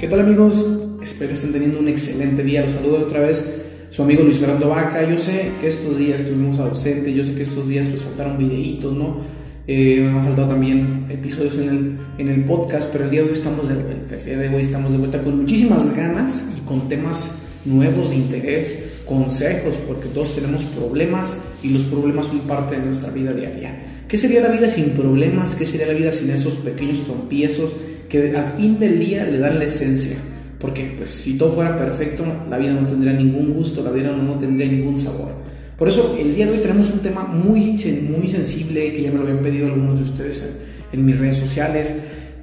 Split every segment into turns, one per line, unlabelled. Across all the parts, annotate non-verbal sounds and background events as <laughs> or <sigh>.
¿Qué tal amigos? Espero estén teniendo un excelente día. Los saludo otra vez su amigo Luis Fernando Vaca. Yo sé que estos días estuvimos ausentes, yo sé que estos días pues faltaron videitos, ¿no? Eh, me han faltado también episodios en el, en el podcast, pero el día de hoy estamos de, el día de hoy estamos de vuelta con muchísimas ganas y con temas nuevos de interés, consejos, porque todos tenemos problemas y los problemas son parte de nuestra vida diaria. ¿Qué sería la vida sin problemas? ¿Qué sería la vida sin esos pequeños trompiezos que al fin del día le dan la esencia? Porque pues si todo fuera perfecto, la vida no tendría ningún gusto, la vida no tendría ningún sabor. Por eso el día de hoy tenemos un tema muy, muy sensible que ya me lo habían pedido algunos de ustedes en, mis redes sociales.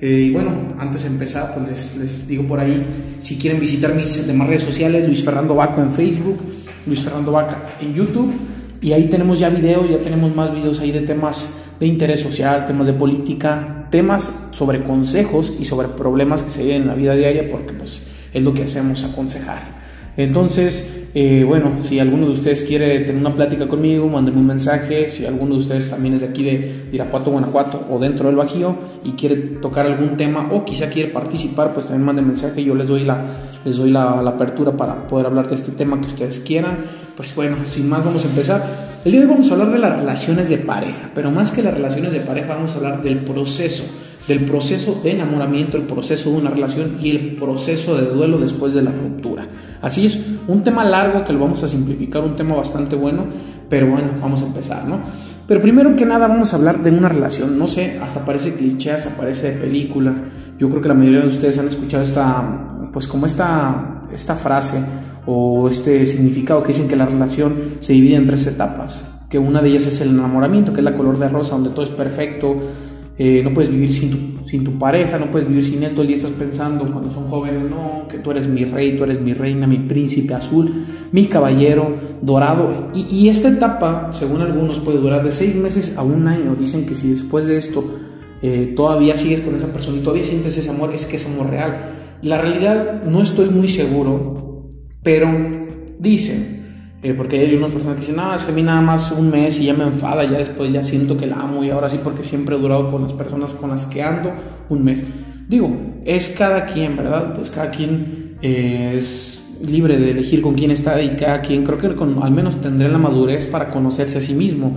Eh, y bueno, antes de empezar, pues les, les, digo por ahí, si quieren visitar mis demás redes sociales, Luis Fernando Vaca en Facebook, Luis Fernando Vaca en YouTube, y ahí tenemos ya videos, ya tenemos más videos ahí de temas de interés social, temas de política, temas sobre consejos y sobre problemas que se viven en la vida diaria, porque pues es lo que hacemos, aconsejar. Entonces, eh, bueno, si alguno de ustedes quiere tener una plática conmigo, mándenme un mensaje. Si alguno de ustedes también es de aquí de Irapuato, Guanajuato o dentro del Bajío y quiere tocar algún tema o quizá quiere participar, pues también manden mensaje. Yo les doy la, les doy la, la apertura para poder hablar de este tema que ustedes quieran. Pues bueno, sin más, vamos a empezar. El día de hoy vamos a hablar de las relaciones de pareja, pero más que las relaciones de pareja, vamos a hablar del proceso del proceso de enamoramiento, el proceso de una relación y el proceso de duelo después de la ruptura. Así es, un tema largo que lo vamos a simplificar, un tema bastante bueno, pero bueno, vamos a empezar, ¿no? Pero primero que nada vamos a hablar de una relación, no sé, hasta parece cliché, hasta parece película. Yo creo que la mayoría de ustedes han escuchado esta, pues como esta, esta frase o este significado que dicen que la relación se divide en tres etapas, que una de ellas es el enamoramiento, que es la color de rosa, donde todo es perfecto, eh, no puedes vivir sin tu, sin tu pareja, no puedes vivir sin él, todo el día estás pensando cuando son jóvenes, no, que tú eres mi rey, tú eres mi reina, mi príncipe azul, mi caballero dorado. Y, y esta etapa, según algunos, puede durar de seis meses a un año. Dicen que si después de esto eh, todavía sigues con esa persona y todavía sientes ese amor, es que es amor real. La realidad no estoy muy seguro, pero dicen eh, porque hay unas personas que dicen, no, es que a mí nada más un mes y ya me enfada, ya después ya siento que la amo y ahora sí porque siempre he durado con las personas con las que ando un mes. Digo, es cada quien, ¿verdad? Pues cada quien eh, es libre de elegir con quién está y cada quien creo que al menos tendrá la madurez para conocerse a sí mismo.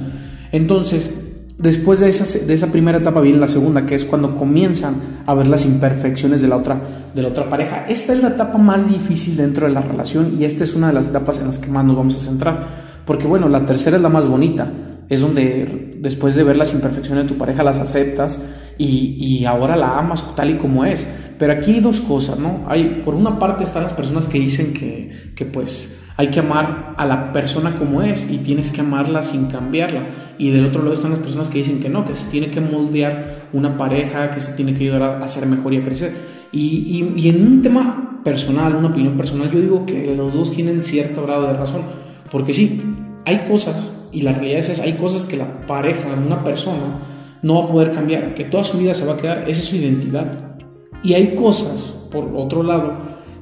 Entonces, Después de esa, de esa primera etapa viene la segunda, que es cuando comienzan a ver las imperfecciones de la, otra, de la otra pareja. Esta es la etapa más difícil dentro de la relación y esta es una de las etapas en las que más nos vamos a centrar. Porque bueno, la tercera es la más bonita, es donde después de ver las imperfecciones de tu pareja las aceptas y, y ahora la amas tal y como es. Pero aquí hay dos cosas, ¿no? Hay, por una parte están las personas que dicen que, que pues hay que amar a la persona como es y tienes que amarla sin cambiarla. Y del otro lado están las personas que dicen que no, que se tiene que moldear una pareja, que se tiene que ayudar a, ser mejor y a crecer. Y, y, en un tema personal, una opinión personal, yo digo que los dos tienen cierto grado de razón. Porque sí, hay cosas, y la realidad es, hay cosas que la pareja, una persona, no va a poder cambiar, que toda su vida se va a quedar, esa es su identidad. Y hay cosas, por otro lado,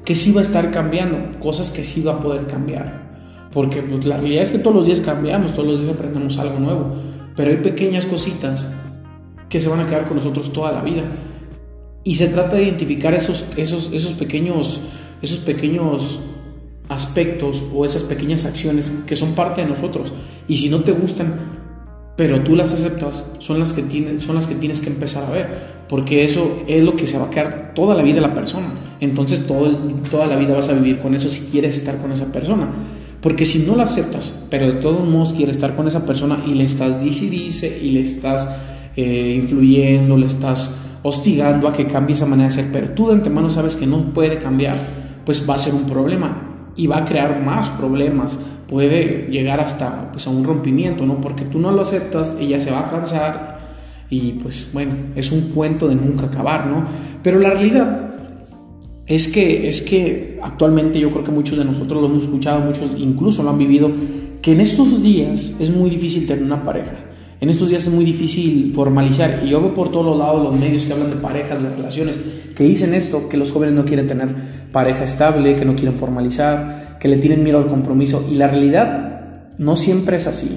que sí va a estar cambiando, cosas que sí va a poder cambiar. Porque pues, la realidad es que todos los días cambiamos, todos los días aprendemos algo nuevo, pero hay pequeñas cositas que se van a quedar con nosotros toda la vida. Y se trata de identificar esos, esos, esos, pequeños, esos pequeños aspectos o esas pequeñas acciones que son parte de nosotros. Y si no te gustan, pero tú las aceptas, son las que tienes, son las que tienes que empezar a ver, porque eso es lo que se va a quedar toda la vida de la persona. Entonces todo toda la vida vas a vivir con eso si quieres estar con esa persona. Porque si no la aceptas, pero de todos modos quieres estar con esa persona y le estás dice y le estás eh, influyendo, le estás hostigando a que cambie esa manera de ser, pero tú de antemano sabes que no puede cambiar, pues va a ser un problema y va a crear más problemas puede llegar hasta pues, a un rompimiento, ¿no? Porque tú no lo aceptas, ella se va a cansar y pues bueno, es un cuento de nunca acabar, ¿no? Pero la realidad es que, es que actualmente yo creo que muchos de nosotros lo hemos escuchado, muchos incluso lo han vivido, que en estos días es muy difícil tener una pareja. En estos días es muy difícil formalizar y yo veo por todos los lados los medios que hablan de parejas, de relaciones, que dicen esto, que los jóvenes no quieren tener pareja estable, que no quieren formalizar, que le tienen miedo al compromiso y la realidad no siempre es así.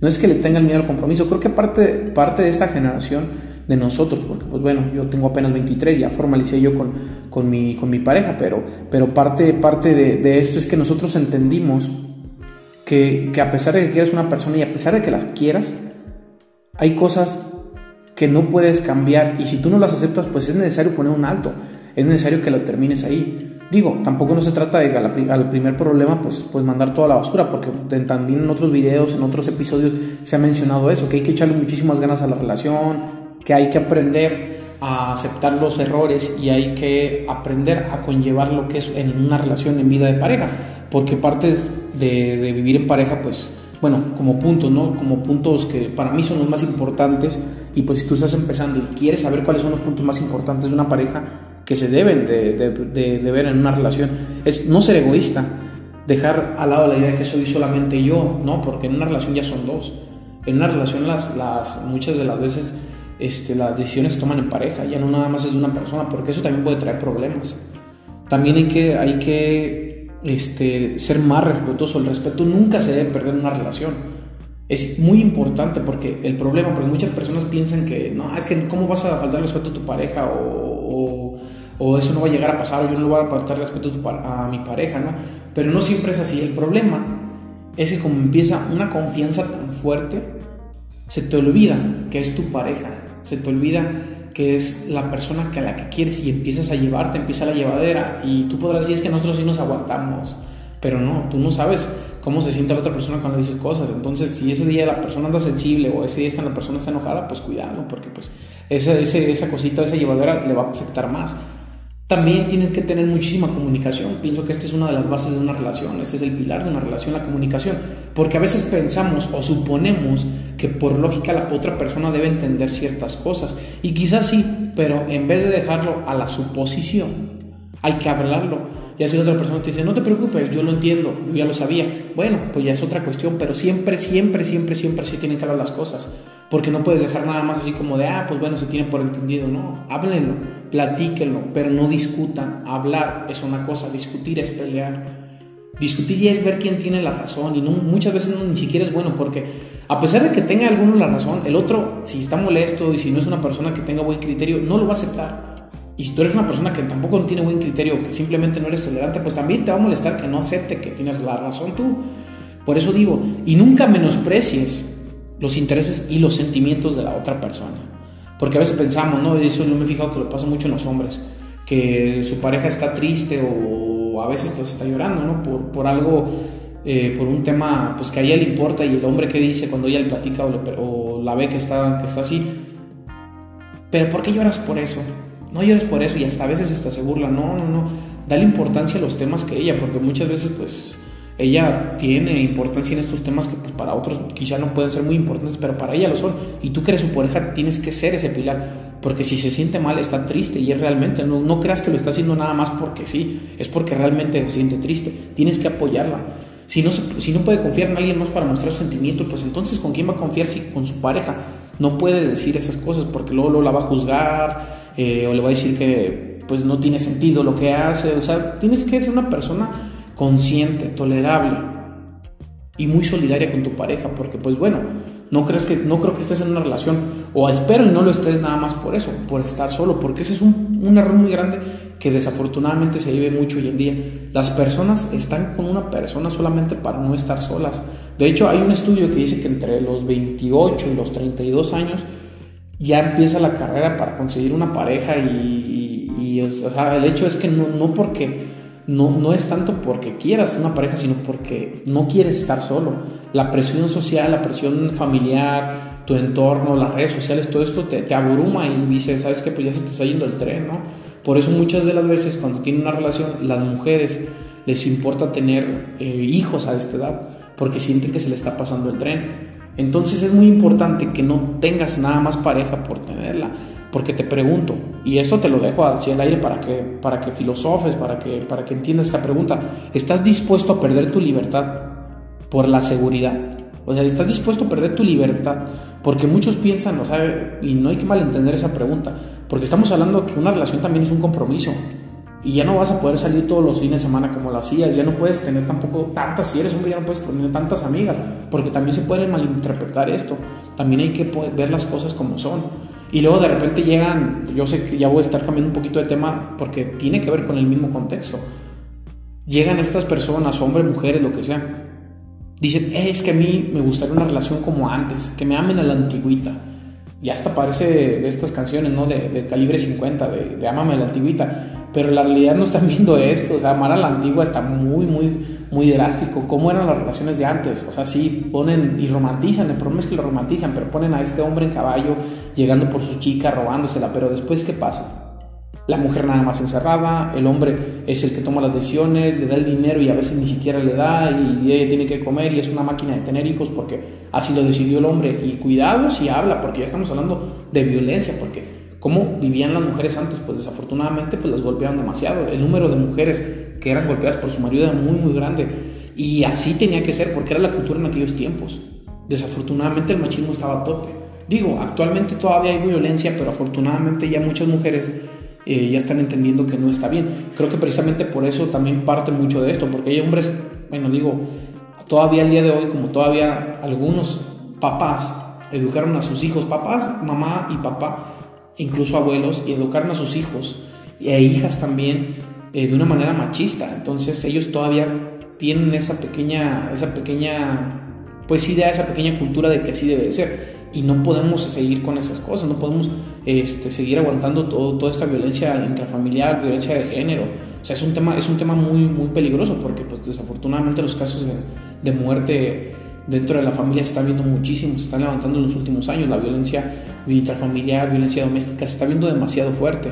No es que le tengan miedo al compromiso, creo que parte, parte de esta generación de nosotros, porque pues bueno, yo tengo apenas 23, ya formalicé yo con, con mi, con mi pareja, pero, pero parte, parte de, esto es que nosotros entendimos que, que, a pesar de que quieras una persona y a pesar de que la quieras, hay cosas que no puedes cambiar y si tú no las aceptas, pues es necesario poner un alto, es necesario que lo termines ahí. Digo, tampoco no se trata de al primer problema pues, pues mandar toda la basura, porque también en otros videos, en otros episodios se ha mencionado eso, que hay que echarle muchísimas ganas a la relación, que hay que aprender a aceptar los errores y hay que aprender a conllevar lo que es en una relación en vida de pareja, porque partes de, vivir en pareja, pues, bueno, como puntos, ¿no? Como puntos que para mí son los más importantes y pues si tú estás empezando y quieres saber cuáles son los puntos más importantes de una pareja que se deben de, de ver en una relación, es no ser egoísta, dejar al lado la idea de que soy solamente yo, ¿no? Porque en una relación ya son dos. En una relación las, las muchas de las veces este, las decisiones se toman en pareja, ya no nada más es de una persona, porque eso también puede traer problemas. También hay que, hay que este, ser más respetuoso. El respeto nunca se debe perder en una relación. Es muy importante porque el problema, porque muchas personas piensan que, no, es que cómo vas a faltar respeto a tu pareja o, o, eso no va a llegar a pasar o yo no voy a faltar respeto a, a mi pareja, ¿no? Pero no siempre es así. El problema es que como empieza una confianza tan fuerte, se te olvida que es tu pareja se te olvida que es la persona que a la que quieres y empiezas a llevarte, empieza la llevadera y tú podrás decir es que nosotros sí nos aguantamos, pero no, tú no sabes cómo se siente la otra persona cuando dices cosas, entonces si ese día la persona anda sensible o ese día la persona está enojada, pues cuidado, porque pues esa, esa cosita, esa llevadera le va a afectar más. También tienes que tener muchísima comunicación. Pienso que esta es una de las bases de una relación, este es el pilar de una relación, la comunicación. Porque a veces pensamos o suponemos que por lógica la otra persona debe entender ciertas cosas. Y quizás sí, pero en vez de dejarlo a la suposición, hay que hablarlo. Y así la otra persona te dice, no te preocupes, yo lo entiendo, yo ya lo sabía. Bueno, pues ya es otra cuestión, pero siempre, siempre, siempre, siempre sí tienen que hablar las cosas. Porque no puedes dejar nada más así como de, ah, pues bueno, se tiene por entendido. No, háblenlo, platíquenlo, pero no discutan. Hablar es una cosa, discutir es pelear. Discutir es ver quién tiene la razón y no, muchas veces ni siquiera es bueno porque a pesar de que tenga alguno la razón, el otro, si está molesto y si no es una persona que tenga buen criterio, no lo va a aceptar. Y si tú eres una persona que tampoco tiene buen criterio, que simplemente no eres tolerante, pues también te va a molestar que no acepte que tienes la razón tú. Por eso digo, y nunca menosprecies los intereses y los sentimientos de la otra persona. Porque a veces pensamos, ¿no? Eso no me he fijado que lo pasa mucho en los hombres, que su pareja está triste o a veces pues está llorando, ¿no? Por, por algo, eh, por un tema pues que a ella le importa y el hombre que dice cuando ella le platica o, la ve que está, que está así. Pero ¿por qué lloras por eso? No llores por eso y hasta a veces hasta se burla. No, no, no. Dale importancia a los temas que ella, porque muchas veces pues ella tiene importancia en estos temas que pues, para otros quizá no pueden ser muy importantes, pero para ella lo son. Y tú que eres su pareja tienes que ser ese pilar, porque si se siente mal está triste y es realmente, no, no creas que lo está haciendo nada más porque sí, es porque realmente se siente triste, tienes que apoyarla. Si no, si no puede confiar en alguien más para mostrar sentimientos, pues entonces ¿con quién va a confiar si con su pareja? No puede decir esas cosas porque luego, la va a juzgar eh, o le va a decir que pues no tiene sentido lo que hace. O sea, tienes que ser una persona consciente, tolerable y muy solidaria con tu pareja, porque pues bueno, no crees que no creo que estés en una relación o espero y no lo estés nada más por eso, por estar solo, porque ese es un, error muy grande que desafortunadamente se vive mucho hoy en día. Las personas están con una persona solamente para no estar solas. De hecho, hay un estudio que dice que entre los 28 y los 32 años ya empieza la carrera para conseguir una pareja y, el hecho es que no, no porque no, no es tanto porque quieras una pareja, sino porque no quieres estar solo. La presión social, la presión familiar, tu entorno, las redes sociales, todo esto te, te abruma y dices, ¿sabes qué? Pues ya se te está yendo el tren, ¿no? Por eso muchas de las veces cuando tienen una relación, las mujeres les importa tener eh, hijos a esta edad, porque sienten que se le está pasando el tren. Entonces es muy importante que no tengas nada más pareja por tenerla porque te pregunto, y eso te lo dejo hacia el aire para que, para que filosofes, para que, para que entiendas esta pregunta, ¿estás dispuesto a perder tu libertad por la seguridad? O sea, ¿estás dispuesto a perder tu libertad? Porque muchos piensan, o sea, y no hay que malentender esa pregunta, porque estamos hablando que una relación también es un compromiso. Y ya no vas a poder salir todos los fines de semana como lo hacías, ya no puedes tener tampoco tantas, si eres hombre ya no puedes tener tantas amigas, porque también se puede malinterpretar esto, también hay que ver las cosas como son. Y luego de repente llegan, yo sé que ya voy a estar cambiando un poquito de tema porque tiene que ver con el mismo contexto. Llegan estas personas, hombres, mujeres, lo que sea. Dicen, eh, es que a mí me gustaría una relación como antes, que me amen a la antigüita. Y hasta parece de, estas canciones, ¿no? De, calibre 50, de, de Amame a la antigüita pero la realidad no están viendo esto, o sea, amar a la antigua está muy, muy, muy drástico. ¿Cómo eran las relaciones de antes? O sea, sí ponen y romantizan, el problema es que lo romantizan, pero ponen a este hombre en caballo llegando por su chica, robándosela, pero después, ¿qué pasa? La mujer nada más encerrada, el hombre es el que toma las decisiones, le da el dinero y a veces ni siquiera le da y ella tiene que comer y es una máquina de tener hijos porque así lo decidió el hombre. Y cuidado si habla, porque ya estamos hablando de violencia, porque ¿Cómo vivían las mujeres antes? Pues desafortunadamente pues las golpeaban demasiado. El número de mujeres que eran golpeadas por su marido era muy muy grande. Y así tenía que ser porque era la cultura en aquellos tiempos. Desafortunadamente el machismo estaba a tope. Digo, actualmente todavía hay violencia, pero afortunadamente ya muchas mujeres eh, ya están entendiendo que no está bien. Creo que precisamente por eso también parte mucho de esto, porque hay hombres, bueno, digo, todavía el día de hoy, como todavía algunos papás educaron a sus hijos, papás, mamá y papá, incluso abuelos, y educaron a sus hijos e hijas también eh, de una manera machista. Entonces ellos todavía tienen esa pequeña, esa pequeña, pues idea, esa pequeña cultura de que así debe de ser. Y no podemos seguir con esas cosas, no podemos este, seguir aguantando todo, toda esta violencia intrafamiliar, violencia de género. O sea, es un tema, es un tema muy, muy peligroso porque pues, desafortunadamente los casos de, de muerte dentro de la familia se está viendo muchísimo, se están levantando en los últimos años, la violencia intrafamiliar, violencia doméstica, se está viendo demasiado fuerte.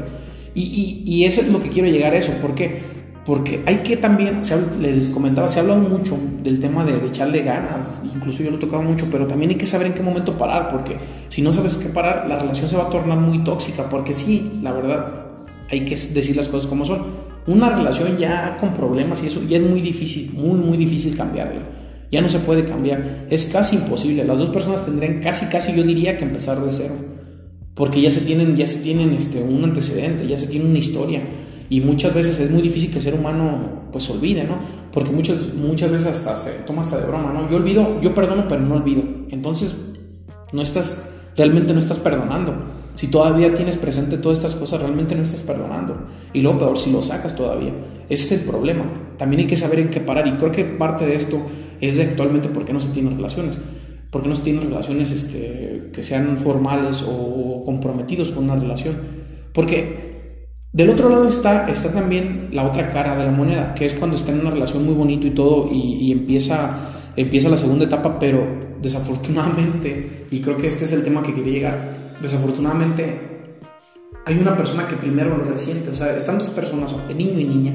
Y, y, eso es lo que quiero llegar a eso, ¿por qué? Porque hay que también, les comentaba, se ha hablado mucho del tema de, echarle ganas, incluso yo lo he tocado mucho, pero también hay que saber en qué momento parar, porque si no sabes qué parar, la relación se va a tornar muy tóxica, porque sí, la verdad, hay que decir las cosas como son. Una relación ya con problemas y eso ya es muy difícil, muy, muy difícil cambiarla ya no se puede cambiar, es casi imposible. Las dos personas tendrían casi, casi yo diría que empezar de cero, porque ya se tienen, ya se tienen este, un antecedente, ya se tiene una historia. Y muchas veces es muy difícil que el ser humano pues olvide, ¿no? Porque muchas, muchas veces hasta se toma hasta de broma, ¿no? Yo olvido, yo perdono, pero no olvido. Entonces, no estás, realmente no estás perdonando. Si todavía tienes presente todas estas cosas, realmente no estás perdonando. Y luego peor, si lo sacas todavía. Ese es el problema. También hay que saber en qué parar. Y creo que parte de esto es de actualmente por qué no se tienen relaciones. ¿Por qué no se tienen relaciones este, que sean formales o comprometidos con una relación? Porque del otro lado está, está también la otra cara de la moneda, que es cuando está en una relación muy bonito y todo y, empieza, empieza la segunda etapa, pero desafortunadamente, y creo que este es el tema que quería llegar, desafortunadamente hay una persona que primero lo resiente, o sea, están dos personas, niño y niña,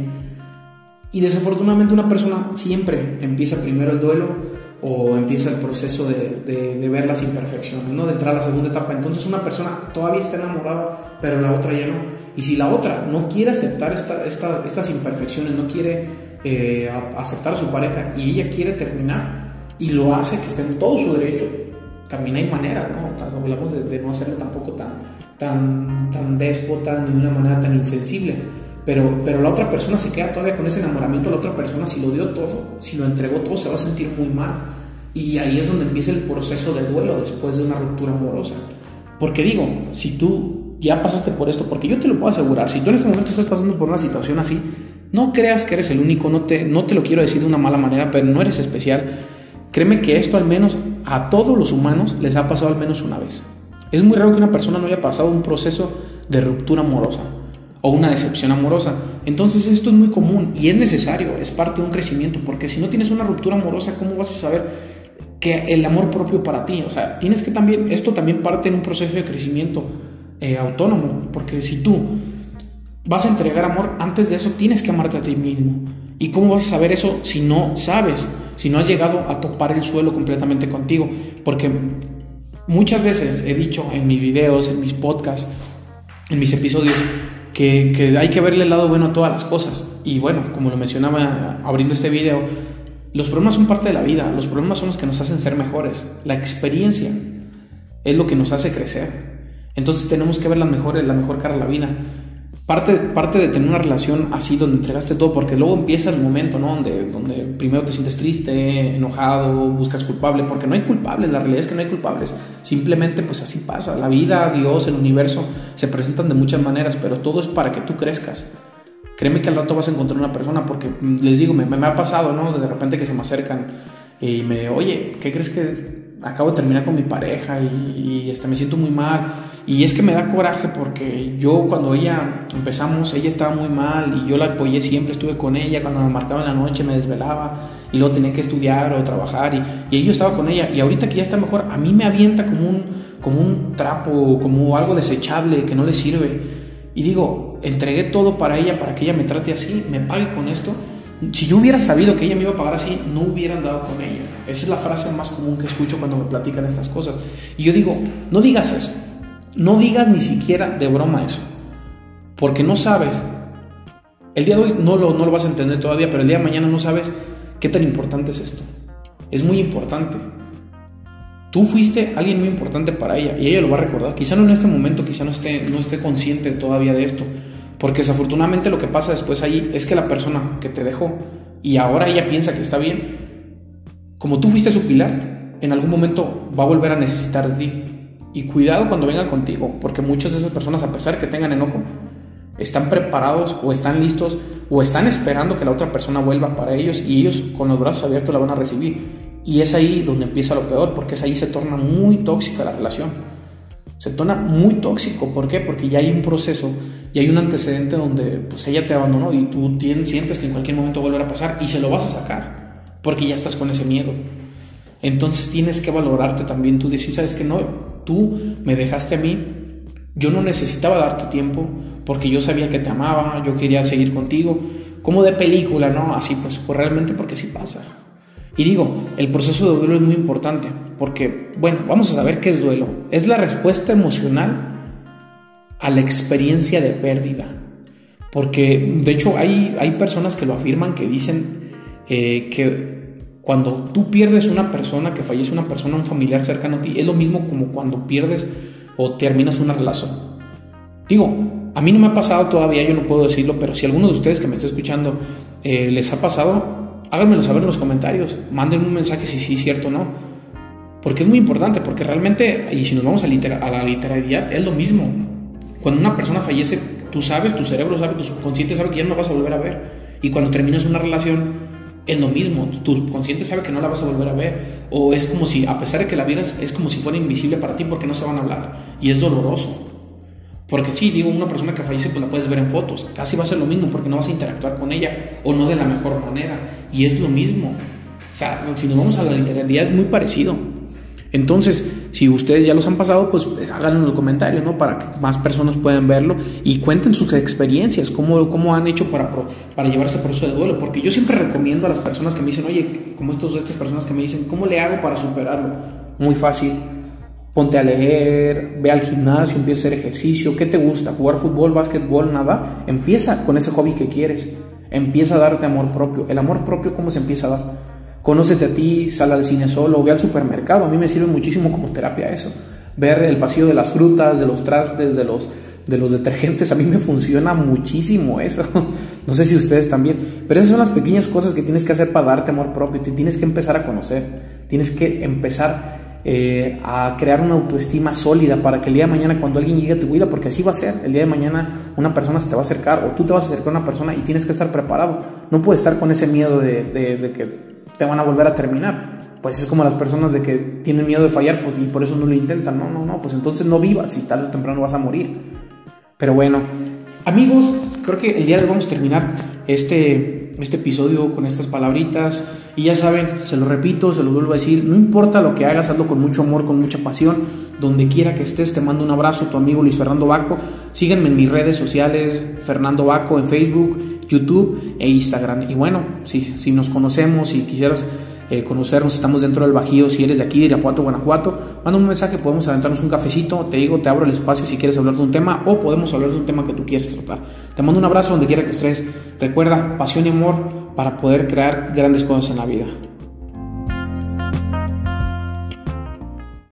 y desafortunadamente una persona siempre empieza primero el duelo o empieza el proceso de, de, ver las imperfecciones, ¿no? de entrar a la segunda etapa. Entonces una persona todavía está enamorada, pero la otra ya no. Y si la otra no quiere aceptar esta, esta, estas imperfecciones, no quiere eh, aceptar a su pareja y ella quiere terminar y lo hace, que esté en todo su derecho, también hay manera, ¿no? Hablamos de, de no hacerlo tampoco tan, tan, tan déspota ni de una manera tan insensible pero, pero la otra persona se queda todavía con ese enamoramiento, la otra persona si lo dio todo, si lo entregó todo, se va a sentir muy mal. Y ahí es donde empieza el proceso de duelo después de una ruptura amorosa. Porque digo, si tú ya pasaste por esto, porque yo te lo puedo asegurar, si tú en este momento estás pasando por una situación así, no creas que eres el único, no te, no te lo quiero decir de una mala manera, pero no eres especial. Créeme que esto al menos a todos los humanos les ha pasado al menos una vez. Es muy raro que una persona no haya pasado un proceso de ruptura amorosa o una decepción amorosa. Entonces esto es muy común y es necesario, es parte de un crecimiento, porque si no tienes una ruptura amorosa, ¿cómo vas a saber que el amor propio para ti? O sea, tienes que también, esto también parte en un proceso de crecimiento eh, autónomo, porque si tú vas a entregar amor, antes de eso tienes que amarte a ti mismo. ¿Y cómo vas a saber eso si no sabes, si no has llegado a topar el suelo completamente contigo? Porque muchas veces he dicho en mis videos, en mis podcasts, en mis episodios, que, hay que verle el lado bueno a todas las cosas. Y bueno, como lo mencionaba abriendo este video, los problemas son parte de la vida, los problemas son los que nos hacen ser mejores. La experiencia es lo que nos hace crecer. Entonces tenemos que ver la mejor, la mejor cara de la vida. Parte, parte de tener una relación así donde entregaste todo, porque luego empieza el momento, ¿no? Donde, donde primero te sientes triste, enojado, buscas culpable, porque no hay culpables, la realidad es que no hay culpables, simplemente pues así pasa, la vida, Dios, el universo se presentan de muchas maneras, pero todo es para que tú crezcas. Créeme que al rato vas a encontrar una persona, porque mm, les digo, me, me ha pasado, ¿no? De repente que se me acercan y me, oye, ¿qué crees que acabo de terminar con mi pareja y, y este, me siento muy mal? Y es que me da coraje porque yo cuando ella empezamos, ella estaba muy mal y yo la apoyé siempre, estuve con ella, cuando me marcaba en la noche me desvelaba y luego tenía que estudiar o trabajar y, y yo estaba con ella y ahorita que ya está mejor, a mí me avienta como un, como un trapo, como algo desechable que no le sirve. Y digo, entregué todo para ella, para que ella me trate así, me pague con esto. Si yo hubiera sabido que ella me iba a pagar así, no hubiera andado con ella. Esa es la frase más común que escucho cuando me platican estas cosas. Y yo digo, no digas eso. No digas ni siquiera de broma eso, porque no sabes. El día de hoy no lo, no lo vas a entender todavía, pero el día de mañana no sabes qué tan importante es esto. Es muy importante. Tú fuiste alguien muy importante para ella y ella lo va a recordar. Quizá no en este momento, quizá no esté, no esté consciente todavía de esto, porque desafortunadamente lo que pasa después allí es que la persona que te dejó y ahora ella piensa que está bien, como tú fuiste su pilar, en algún momento va a volver a necesitar de ti. Y cuidado cuando venga contigo, porque muchas de esas personas, a pesar que tengan enojo, están preparados o están listos o están esperando que la otra persona vuelva para ellos y ellos con los brazos abiertos la van a recibir. Y es ahí donde empieza lo peor, porque es ahí se torna muy tóxica la relación. Se torna muy tóxico, ¿por qué? Porque ya hay un proceso y hay un antecedente donde pues ella te abandonó y tú tienes, sientes que en cualquier momento volverá a pasar y se lo vas a sacar, porque ya estás con ese miedo. Entonces tienes que valorarte también. Tú dices, ¿sabes que No, tú me dejaste a mí. Yo no necesitaba darte tiempo porque yo sabía que te amaba, yo quería seguir contigo. Como de película, ¿no? Así pues, pues realmente porque sí pasa. Y digo, el proceso de duelo es muy importante porque, bueno, vamos a saber qué es duelo. Es la respuesta emocional a la experiencia de pérdida. Porque, de hecho, hay, hay personas que lo afirman, que dicen eh, que cuando tú pierdes una persona, que fallece una persona, un familiar cercano a ti, es lo mismo como cuando pierdes o terminas una relación. Digo, a mí no me ha pasado todavía, yo no puedo decirlo, pero si alguno de ustedes que me está escuchando eh, les ha pasado, háganmelo saber en los comentarios, manden un mensaje si sí cierto o no. Porque es muy importante, porque realmente, y si nos vamos a, a la literalidad, es lo mismo. Cuando una persona fallece, tú sabes, tu cerebro sabe, tu subconsciente sabe que ya no vas a volver a ver. Y cuando terminas una relación, es lo mismo, tu consciente sabe que no la vas a volver a ver, o es como si, a pesar de que la vieras, es como si fuera invisible para ti porque no se van a hablar, y es doloroso. Porque sí, digo, una persona que fallece pues la puedes ver en fotos, casi va a ser lo mismo porque no vas a interactuar con ella, o no de la mejor manera, y es lo mismo. O sea, si nos vamos a la literalidad es muy parecido. Entonces, si ustedes ya los han pasado, pues eh, háganlo en los comentarios, ¿no? Para que más personas puedan verlo y cuenten sus experiencias, cómo, cómo han hecho para, para llevarse por eso de duelo. Porque yo siempre recomiendo a las personas que me dicen, oye, como estos, estas personas que me dicen, ¿cómo le hago para superarlo? Muy fácil. Ponte a leer, ve al gimnasio, empieza a hacer ejercicio. ¿Qué te gusta? ¿Jugar fútbol, básquetbol, nada? Empieza con ese hobby que quieres. Empieza a darte amor propio. El amor propio, ¿cómo se empieza a dar? Conócete a ti, sal al cine solo, ve al supermercado. A mí me sirve muchísimo como terapia eso. Ver el pasillo de las frutas, de los trastes, de los, de los detergentes, a mí me funciona muchísimo eso. <laughs> No sé si ustedes también. Pero esas son las pequeñas cosas que tienes que hacer para darte amor propio. Tienes que empezar a conocer. Tienes que empezar eh, a crear una autoestima sólida para que el día de mañana cuando alguien llegue a tu vida, porque así va a ser, el día de mañana una persona se te va a acercar o tú te vas a acercar a una persona y tienes que estar preparado. No puedes estar con ese miedo de, de que te van a volver a terminar. Pues es como las personas de que tienen miedo de fallar, pues y por eso no lo intentan. No, no, no, pues entonces no vivas y tarde o temprano vas a morir. Pero bueno, amigos, creo que el día de hoy vamos a terminar este, este episodio con estas palabritas. Y ya saben, se lo repito, se lo vuelvo a decir, no importa lo que hagas, hazlo con mucho amor, con mucha pasión. Donde quiera que estés, te mando un abrazo, tu amigo Luis Fernando Baco. Sígueme en mis redes sociales, Fernando Baco en Facebook, YouTube e Instagram. Y bueno, si, si nos conocemos, si quisieras eh, conocernos, estamos dentro del Bajío, si eres de aquí, de Irapuato, Guanajuato, manda un mensaje, podemos aventarnos un cafecito, te digo, te abro el espacio si quieres hablar de un tema o podemos hablar de un tema que tú quieres tratar. Te mando un abrazo donde quiera que estés. Recuerda, pasión y amor para poder crear grandes cosas en la vida.